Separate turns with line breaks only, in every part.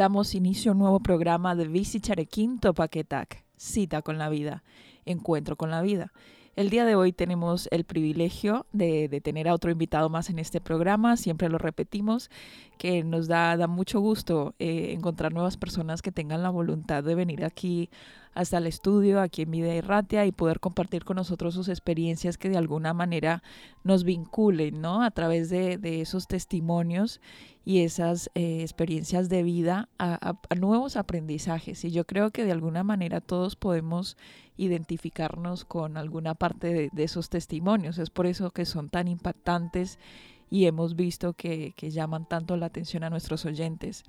Damos inicio a un nuevo programa de Bici Charequinto Paquetac, Cita con la Vida, Encuentro con la Vida. El día de hoy tenemos el privilegio de, tener a otro invitado más en este programa, siempre lo repetimos, que nos da, da mucho gusto eh, encontrar nuevas personas que tengan la voluntad de venir aquí hasta el estudio, aquí en Vida Ratia, y poder compartir con nosotros sus experiencias que de alguna manera nos vinculen, ¿no? A través de, de esos testimonios y esas eh, experiencias de vida a, nuevos aprendizajes. Y yo creo que de alguna manera todos podemos identificarnos con alguna parte de, esos testimonios. Es por eso que son tan impactantes y hemos visto que, que llaman tanto la atención a nuestros oyentes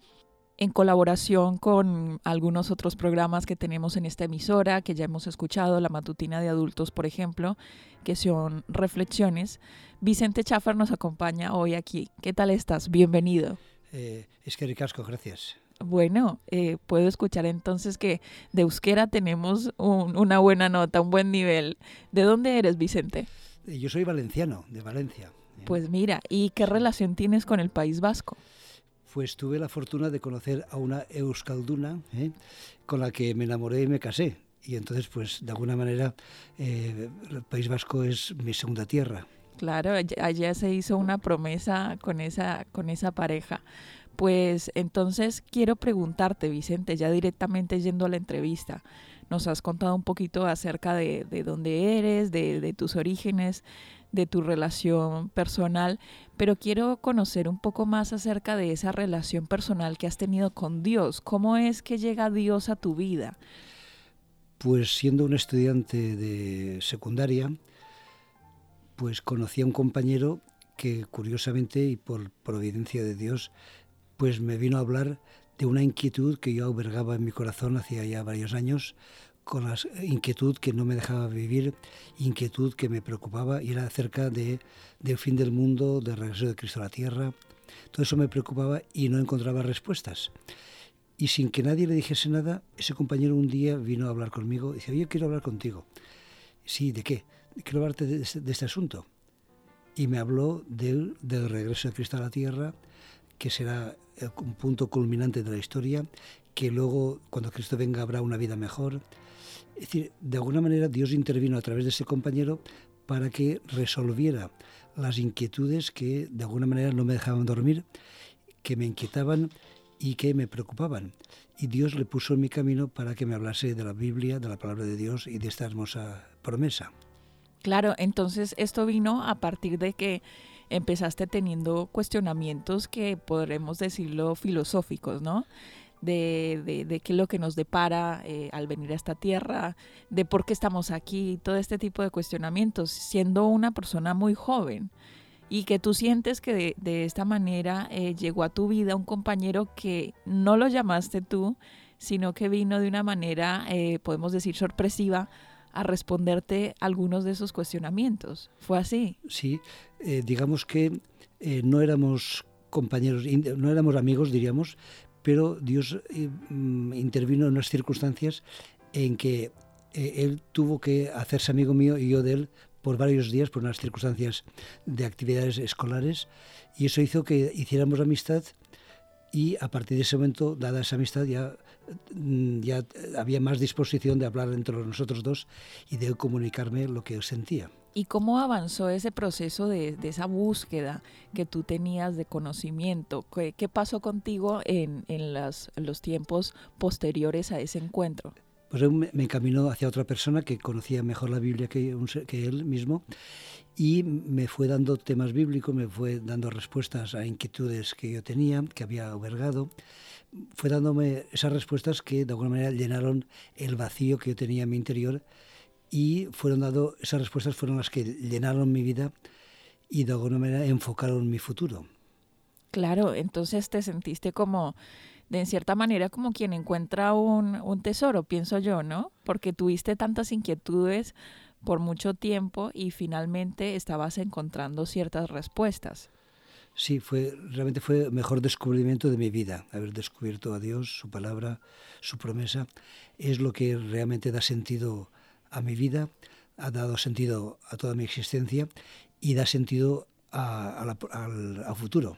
en colaboración con algunos otros programas que tenemos en esta emisora, que ya hemos escuchado, la matutina de adultos, por ejemplo, que son reflexiones. Vicente Chafar nos acompaña hoy aquí. ¿Qué tal estás? Bienvenido.
Eh, es que ricasco, gracias.
Bueno, eh, puedo escuchar entonces que de euskera tenemos una buena nota, un buen nivel. ¿De dónde eres, Vicente?
Eh, yo soy valenciano, de Valencia.
Pues mira, ¿y qué relación tienes con el País Vasco?
Pues tuve la fortuna de conocer a una euskalduna ¿eh? con la que me enamoré y me casé. Y entonces, pues, de alguna manera, eh, el País Vasco es mi segunda tierra.
Claro, allá se hizo una promesa con esa, con esa pareja. Pues entonces quiero preguntarte, Vicente, ya directamente yendo a la entrevista, nos has contado un poquito acerca de, de dónde eres, de, de tus orígenes, de tu relación personal, pero quiero conocer un poco más acerca de esa relación personal que has tenido con Dios. ¿Cómo es que llega Dios a tu vida?
Pues siendo un estudiante de secundaria, pues conocí a un compañero que curiosamente y por providencia de Dios, pues me vino a hablar de una inquietud que yo albergaba en mi corazón hacía ya varios años con la inquietud que no me dejaba vivir, inquietud que me preocupaba y era acerca de, del fin del mundo, del regreso de Cristo a la tierra. Todo eso me preocupaba y no encontraba respuestas. Y sin que nadie le dijese nada, ese compañero un día vino a hablar conmigo y dice, yo quiero hablar contigo. Sí, ¿de qué? Quiero hablarte de este, este asunto. Y me habló del, del regreso de Cristo a la tierra, que será un punto culminante de la historia, que luego cuando Cristo venga habrá una vida mejor, es decir, de alguna manera Dios intervino a través de ese compañero para que resolviera las inquietudes que de alguna manera no me dejaban dormir, que me inquietaban y que me preocupaban. Y Dios le puso en mi camino para que me hablase de la Biblia, de la palabra de Dios y de esta hermosa promesa.
Claro, entonces esto vino a partir de que empezaste teniendo cuestionamientos que podremos decirlo filosóficos, ¿no? De, de, qué es lo que nos depara eh, al venir a esta tierra, de por qué estamos aquí, todo este tipo de cuestionamientos, siendo una persona muy joven y que tú sientes que de, esta manera eh, llegó a tu vida un compañero que no lo llamaste tú, sino que vino de una manera, eh, podemos decir, sorpresiva a responderte algunos de esos cuestionamientos. ¿Fue así?
Sí, digamos que no éramos compañeros, no éramos amigos, diríamos, pero Dios eh, mm, intervino en unas circunstancias en que eh, él tuvo que hacerse amigo mío y yo de él por varios días, por unas circunstancias de actividades escolares, y eso hizo que hiciéramos amistad y a partir de ese momento, dada esa amistad, ya, mm, ya había más disposición de hablar entre nosotros dos y de comunicarme lo que sentía.
¿Y cómo avanzó ese proceso de, esa búsqueda que tú tenías de conocimiento? ¿Qué, pasó contigo en, en, los tiempos posteriores a ese encuentro?
Pues me, me encaminó hacia otra persona que conocía mejor la Biblia que, que él mismo y me fue dando temas bíblicos, me fue dando respuestas a inquietudes que yo tenía, que había albergado. Fue dándome esas respuestas que de alguna manera llenaron el vacío que yo tenía en mi interior y fueron dado, esas respuestas fueron las que llenaron mi vida y de alguna manera enfocaron mi futuro.
Claro, entonces te sentiste como, de en cierta manera, como quien encuentra un, un tesoro, pienso yo, ¿no? Porque tuviste tantas inquietudes por mucho tiempo y finalmente estabas encontrando ciertas respuestas.
Sí, fue, realmente fue el mejor descubrimiento de mi vida, haber descubierto a Dios, su palabra, su promesa, es lo que realmente da sentido a mi vida, ha dado sentido a toda mi existencia y da sentido al, futuro.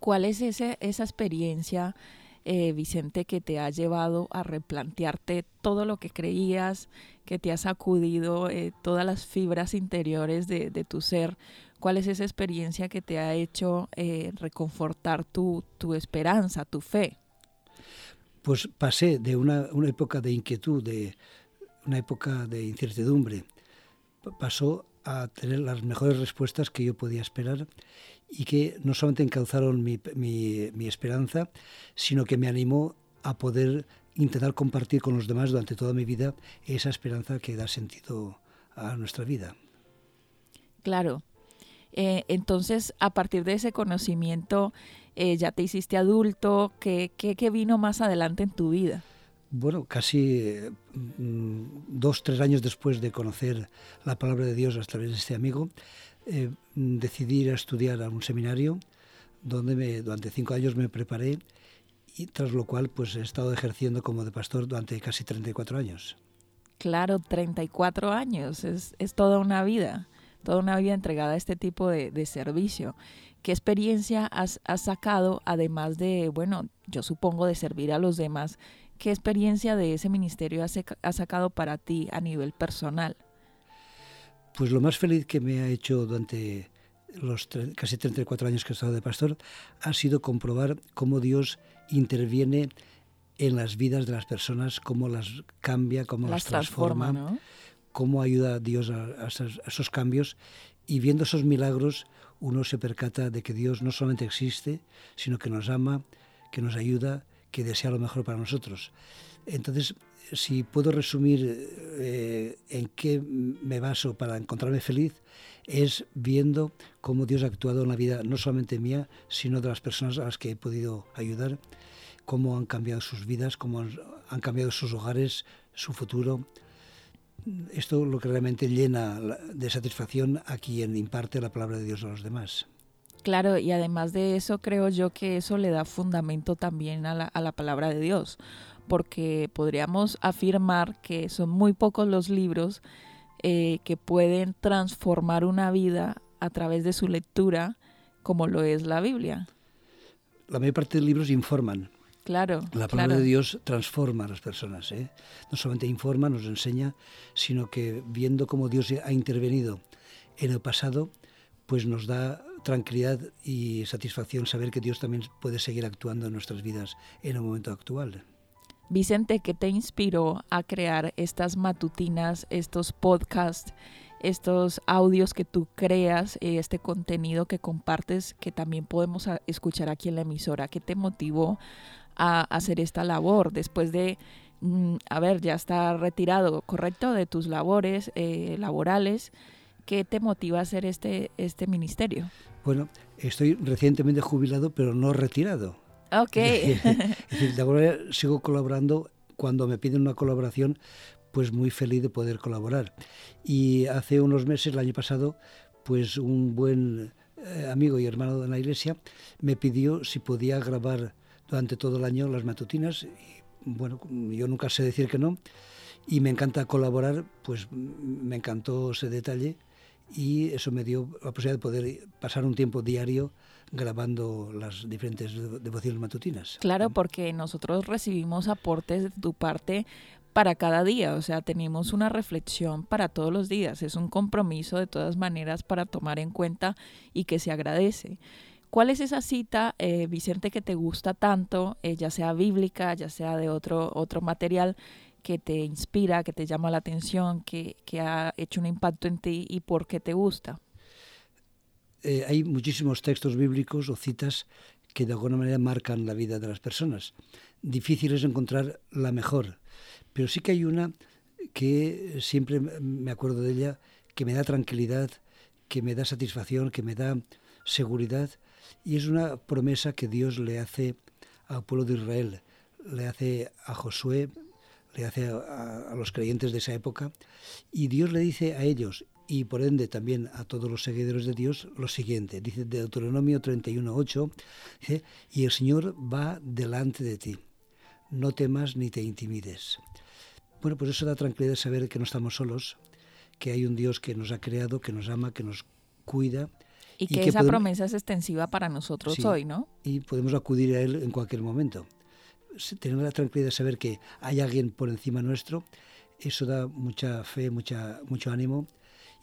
¿Cuál es ese, esa experiencia, eh, Vicente, que te ha llevado a replantearte todo lo que creías, que te ha sacudido eh, todas las fibras interiores de, tu ser? ¿Cuál es esa experiencia que te ha hecho eh, reconfortar tu, tu esperanza, tu fe?
Pues pasé de una, una época de inquietud, de, una época de incertidumbre. Pasó a tener las mejores respuestas que yo podía esperar y que no solamente encauzaron mi, mi, esperanza, sino que me animó a poder intentar compartir con los demás durante toda mi vida esa esperanza que da sentido a nuestra vida.
Claro. Eh, entonces, a partir de ese conocimiento, eh, ya te hiciste adulto. ¿Qué, ¿Qué, qué, vino más adelante en tu vida?
Bueno, casi mm, dos, tres años después de conocer la palabra de Dios a través de este amigo, eh, decidí ir a estudiar a un seminario donde durante cinco años me preparé y tras lo cual pues he estado ejerciendo como de pastor durante casi 34 años.
Claro, 34 años, es, es toda una vida, toda una vida entregada a este tipo de, de servicio. ¿Qué experiencia has, has, sacado, además de, bueno, yo supongo de servir a los demás, ¿Qué experiencia de ese ministerio has, sacado para ti a nivel personal?
Pues lo más feliz que me ha hecho durante los casi 34 años que he estado de pastor ha sido comprobar cómo Dios interviene en las vidas de las personas, cómo las cambia, cómo las, transforma, cómo ayuda a Dios a, esos, cambios y viendo esos milagros uno se percata de que Dios no solamente existe, sino que nos ama, que nos ayuda que desea lo mejor para nosotros. Entonces, si puedo resumir eh, en qué me baso para encontrarme feliz, es viendo cómo Dios ha actuado en la vida no solamente mía, sino de las personas a las que he podido ayudar, cómo han cambiado sus vidas, cómo han, cambiado sus hogares, su futuro. Esto es lo que realmente llena de satisfacción a quien imparte la palabra de Dios a los demás.
Claro, y además de eso creo yo que eso le da fundamento también a la, a la palabra de Dios, porque podríamos afirmar que son muy pocos los libros eh, que pueden transformar una vida a través de su lectura, como lo es la Biblia.
La mayor parte de libros informan.
Claro.
La palabra de Dios transforma a las personas. ¿eh? No solamente informa, nos enseña, sino que viendo cómo Dios ha intervenido en el pasado, pues nos da tranquilidad y satisfacción saber que Dios también puede seguir actuando en nuestras vidas en el momento actual.
Vicente, ¿qué te inspiró a crear estas matutinas, estos podcasts, estos audios que tú creas, eh, este contenido que compartes, que también podemos escuchar aquí en la emisora? ¿Qué te motivó a hacer esta labor después de, mm, a ver, ya estar retirado, correcto, de tus labores eh, laborales? ¿Qué te motiva a hacer este, este ministerio?
Bueno, estoy recientemente jubilado, pero no retirado.
Ok.
es decir, de alguna manera sigo colaborando cuando me piden una colaboración, pues muy feliz de poder colaborar. Y hace unos meses, el año pasado, pues un buen eh, amigo y hermano de la iglesia, me pidió si podía grabar durante todo el año las matutinas. Y, bueno, yo nunca sé decir que no. Y me encanta colaborar, pues me encantó ese detalle y eso me dio la posibilidad de poder pasar un tiempo diario grabando las diferentes devociones matutinas.
Claro, porque nosotros recibimos aportes de tu parte para cada día, o sea, tenemos una reflexión para todos los días, es un compromiso de todas maneras para tomar en cuenta y que se agradece. ¿Cuál es esa cita, eh, Vicente, que te gusta tanto, eh, ya sea bíblica, ya sea de otro, otro material, que te inspira, que te llama la atención, que, que ha hecho un impacto en ti y por qué te gusta?
Eh, hay muchísimos textos bíblicos o citas que de alguna manera marcan la vida de las personas. Difícil es encontrar la mejor, pero sí que hay una que siempre me acuerdo de ella, que me da tranquilidad, que me da satisfacción, que me da seguridad, y es una promesa que Dios le hace al pueblo de Israel, le hace a Josué, le hace a, a los creyentes de esa época, y Dios le dice a ellos, y por ende también a todos los seguidores de Dios lo siguiente. Dice Deuteronomio 31.8, dice, y el Señor va delante de ti, no temas ni te intimides. Bueno, pues eso da tranquilidad saber que no estamos solos, que hay un Dios que nos ha creado, que nos ama, que nos cuida.
Y que, esa promesa es extensiva para nosotros hoy, ¿no?
Y podemos acudir a Él en cualquier momento. Tener la tranquilidad de saber que hay alguien por encima nuestro, eso da mucha fe, mucha, mucho ánimo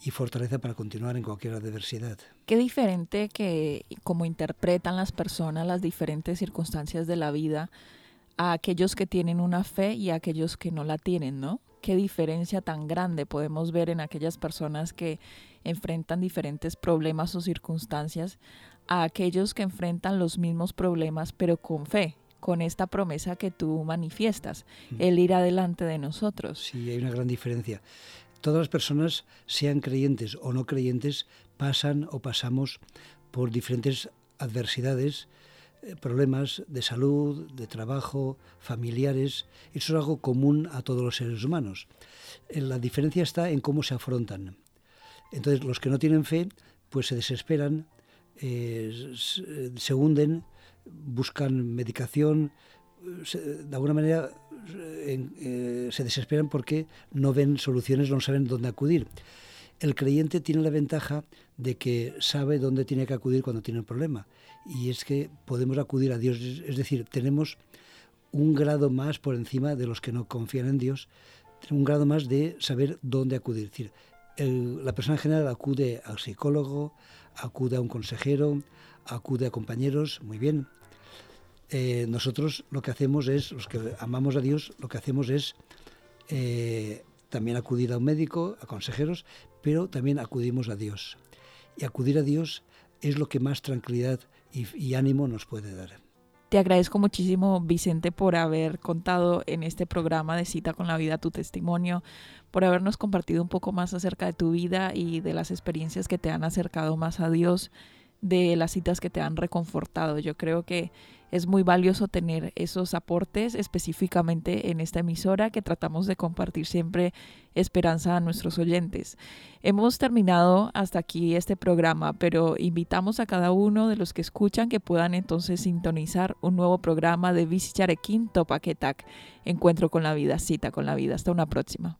y fortaleza para continuar en cualquier adversidad.
Qué diferente que como interpretan las personas las diferentes circunstancias de la vida a aquellos que tienen una fe y a aquellos que no la tienen, ¿no? Qué diferencia tan grande podemos ver en aquellas personas que enfrentan diferentes problemas o circunstancias a aquellos que enfrentan los mismos problemas pero con fe, con esta promesa que tú manifiestas, el ir adelante de nosotros.
Sí, hay una gran diferencia todas las personas, sean creyentes o no creyentes, pasan o pasamos por diferentes adversidades, eh, problemas de salud, de trabajo, familiares. Eso es algo común a todos los seres humanos. Eh, la diferencia está en cómo se afrontan. Entonces, los que no tienen fe, pues se desesperan, eh, se hunden, buscan medicación, de alguna manera eh, se desesperan porque no ven soluciones, no saben dónde acudir. El creyente tiene la ventaja de que sabe dónde tiene que acudir cuando tiene un problema. Y es que podemos acudir a Dios. Es decir, tenemos un grado más por encima de los que no confían en Dios, un grado más de saber dónde acudir. Es decir, la persona en general acude al psicólogo, acude a un consejero, acude a compañeros, muy bien, eh, nosotros lo que hacemos es, los que amamos a Dios, lo que hacemos es eh, también acudir a un médico, a consejeros, pero también acudimos a Dios. Y acudir a Dios es lo que más tranquilidad y, ánimo nos puede dar.
Te agradezco muchísimo, Vicente, por haber contado en este programa de Cita con la Vida tu testimonio, por habernos compartido un poco más acerca de tu vida y de las experiencias que te han acercado más a Dios, de las citas que te han reconfortado. Yo creo que es muy valioso tener esos aportes específicamente en esta emisora que tratamos de compartir siempre esperanza a nuestros oyentes. Hemos terminado hasta aquí este programa, pero invitamos a cada uno de los que escuchan que puedan entonces sintonizar un nuevo programa de Visicharequín Topaquetac, Encuentro con la vida, cita con la vida. Hasta una próxima.